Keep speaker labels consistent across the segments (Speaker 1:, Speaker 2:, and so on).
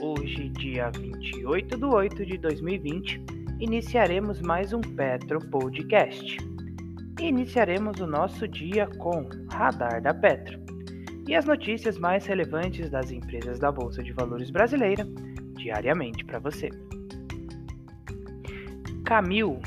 Speaker 1: Hoje, dia 28 de 8 de 2020, iniciaremos mais um Petro Podcast. Iniciaremos o nosso dia com Radar da Petro e as notícias mais relevantes das empresas da Bolsa de Valores brasileira diariamente para você. Camil.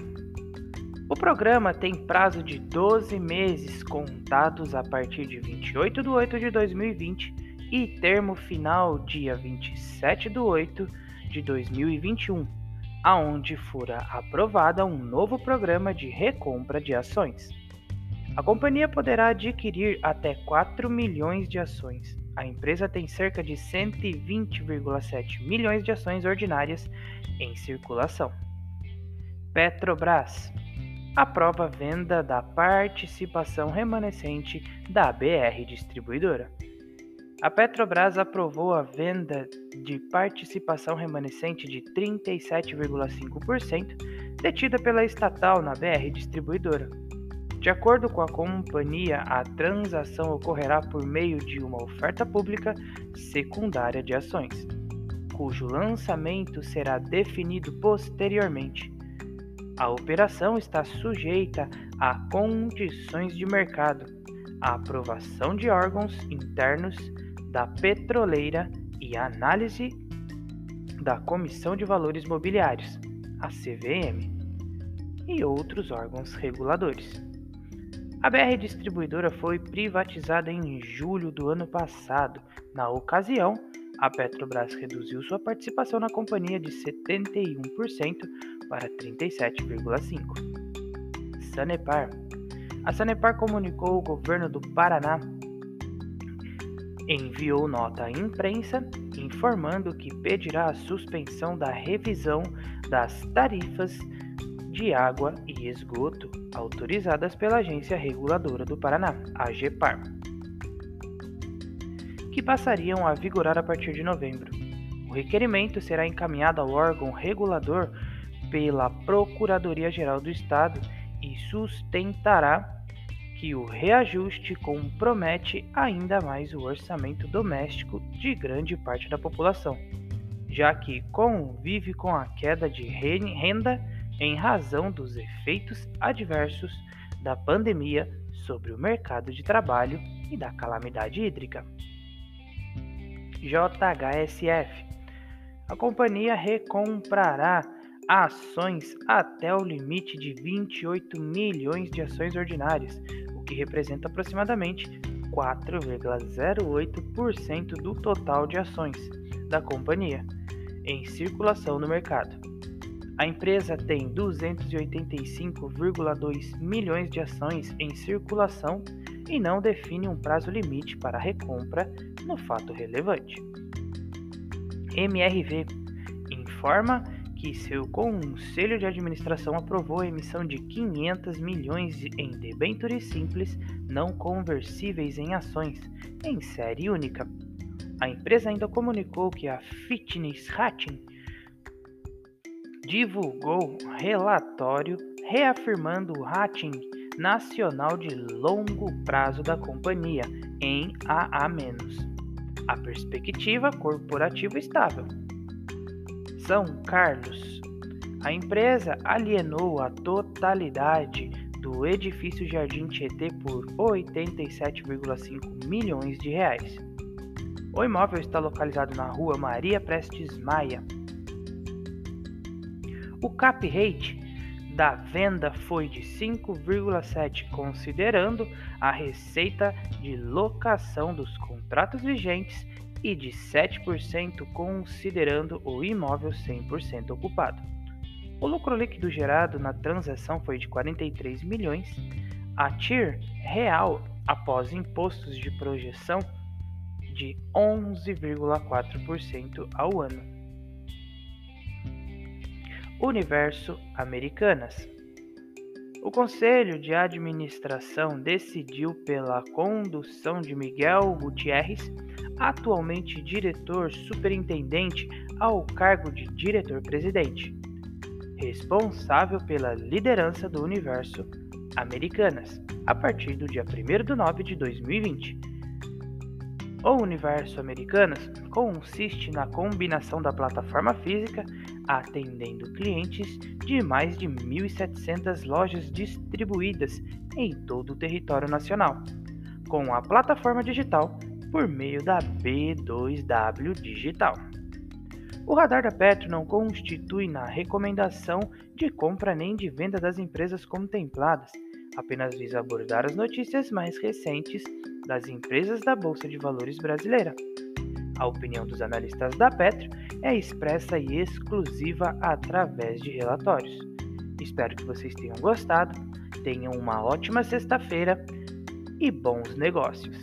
Speaker 1: O programa tem prazo de 12 meses contados a partir de 28 de 8 de 2020 e termo final dia 27 de 8 de 2021, aonde fora aprovada um novo programa de recompra de ações. A companhia poderá adquirir até 4 milhões de ações. A empresa tem cerca de 120,7 milhões de ações ordinárias em circulação. Petrobras aprova a venda da participação remanescente da BR Distribuidora. A Petrobras aprovou a venda de participação remanescente de 37,5% detida pela estatal na BR Distribuidora. De acordo com a companhia, a transação ocorrerá por meio de uma oferta pública secundária de ações, cujo lançamento será definido posteriormente. A operação está sujeita a condições de mercado, a aprovação de órgãos internos da Petroleira e análise da Comissão de Valores Mobiliários, a CVM, e outros órgãos reguladores. A BR Distribuidora foi privatizada em julho do ano passado. Na ocasião, a Petrobras reduziu sua participação na companhia de 71% para 37,5%. Sanepar. A Sanepar comunicou ao governo do Paraná enviou nota à imprensa informando que pedirá a suspensão da revisão das tarifas de água e esgoto autorizadas pela Agência Reguladora do Paraná, a que passariam a vigorar a partir de novembro. O requerimento será encaminhado ao órgão regulador pela Procuradoria-Geral do Estado e sustentará que o reajuste compromete ainda mais o orçamento doméstico de grande parte da população, já que convive com a queda de renda em razão dos efeitos adversos da pandemia sobre o mercado de trabalho e da calamidade hídrica. JHSF A companhia recomprará ações até o limite de 28 milhões de ações ordinárias, que representa aproximadamente 4,08% do total de ações da companhia em circulação no mercado. A empresa tem 285,2 milhões de ações em circulação e não define um prazo limite para recompra no fato relevante. MRV informa que seu conselho de administração aprovou a emissão de 500 milhões em debêntures simples não conversíveis em ações, em série única. A empresa ainda comunicou que a Fitness Rating divulgou relatório reafirmando o rating nacional de longo prazo da companhia em AA-. A perspectiva corporativa estável. São Carlos. A empresa alienou a totalidade do edifício Jardim Tietê por 87,5 milhões de reais. O imóvel está localizado na rua Maria Prestes Maia. O cap rate da venda foi de 5,7, considerando a receita de locação dos contratos vigentes e de 7% considerando o imóvel 100% ocupado. O lucro líquido gerado na transação foi de 43 milhões, a TIR real após impostos de projeção de 11,4% ao ano. Universo Americanas o Conselho de Administração decidiu pela condução de Miguel Gutierrez atualmente diretor superintendente ao cargo de diretor-presidente, responsável pela liderança do universo Americanas, a partir do dia 1 de nove de 2020. O universo Americanas consiste na combinação da plataforma física atendendo clientes de mais de 1.700 lojas distribuídas em todo o território nacional, com a plataforma digital por meio da B2W Digital. O radar da Petro não constitui na recomendação de compra nem de venda das empresas contempladas, apenas visa abordar as notícias mais recentes das empresas da Bolsa de Valores brasileira. A opinião dos analistas da Petro é expressa e exclusiva através de relatórios. Espero que vocês tenham gostado, tenham uma ótima sexta-feira e bons negócios.